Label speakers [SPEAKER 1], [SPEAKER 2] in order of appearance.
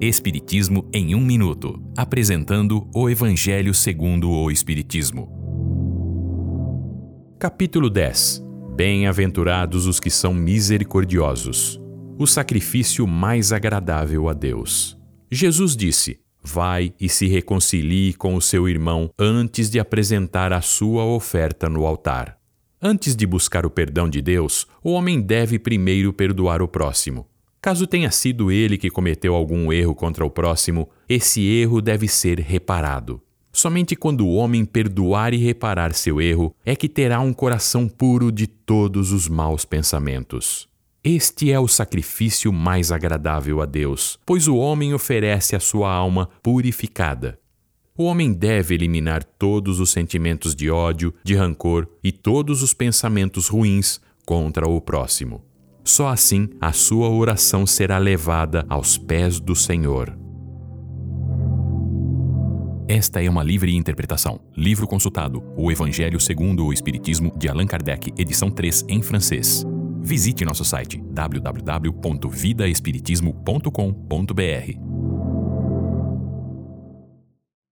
[SPEAKER 1] Espiritismo em um minuto, apresentando o Evangelho segundo o Espiritismo. Capítulo 10. Bem-aventurados os que são misericordiosos. O sacrifício mais agradável a Deus. Jesus disse: Vai e se reconcilie com o seu irmão antes de apresentar a sua oferta no altar. Antes de buscar o perdão de Deus, o homem deve primeiro perdoar o próximo. Caso tenha sido ele que cometeu algum erro contra o próximo, esse erro deve ser reparado. Somente quando o homem perdoar e reparar seu erro é que terá um coração puro de todos os maus pensamentos. Este é o sacrifício mais agradável a Deus, pois o homem oferece a sua alma purificada. O homem deve eliminar todos os sentimentos de ódio, de rancor e todos os pensamentos ruins contra o próximo. Só assim a sua oração será levada aos pés do Senhor. Esta é uma livre interpretação. Livro consultado: O Evangelho segundo o Espiritismo, de Allan Kardec, edição 3, em francês. Visite nosso site www.vidaespiritismo.com.br.